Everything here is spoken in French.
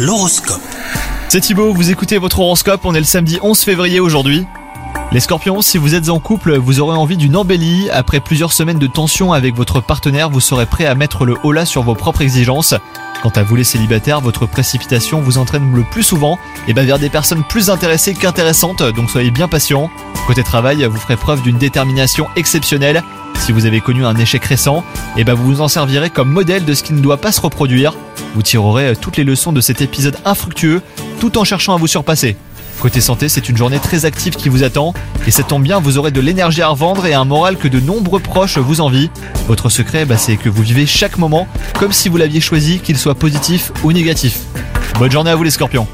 L'horoscope. C'est Thibaut, vous écoutez votre horoscope, on est le samedi 11 février aujourd'hui. Les scorpions, si vous êtes en couple, vous aurez envie d'une embellie. Après plusieurs semaines de tension avec votre partenaire, vous serez prêt à mettre le haut là sur vos propres exigences. Quant à vous les célibataires, votre précipitation vous entraîne le plus souvent et vers des personnes plus intéressées qu'intéressantes, donc soyez bien patient. Côté travail, vous ferez preuve d'une détermination exceptionnelle. Si vous avez connu un échec récent, et ben vous vous en servirez comme modèle de ce qui ne doit pas se reproduire. Vous tirerez toutes les leçons de cet épisode infructueux tout en cherchant à vous surpasser. Côté santé, c'est une journée très active qui vous attend et ça tombe bien, vous aurez de l'énergie à revendre et un moral que de nombreux proches vous envient. Votre secret, bah, c'est que vous vivez chaque moment comme si vous l'aviez choisi, qu'il soit positif ou négatif. Bonne journée à vous les scorpions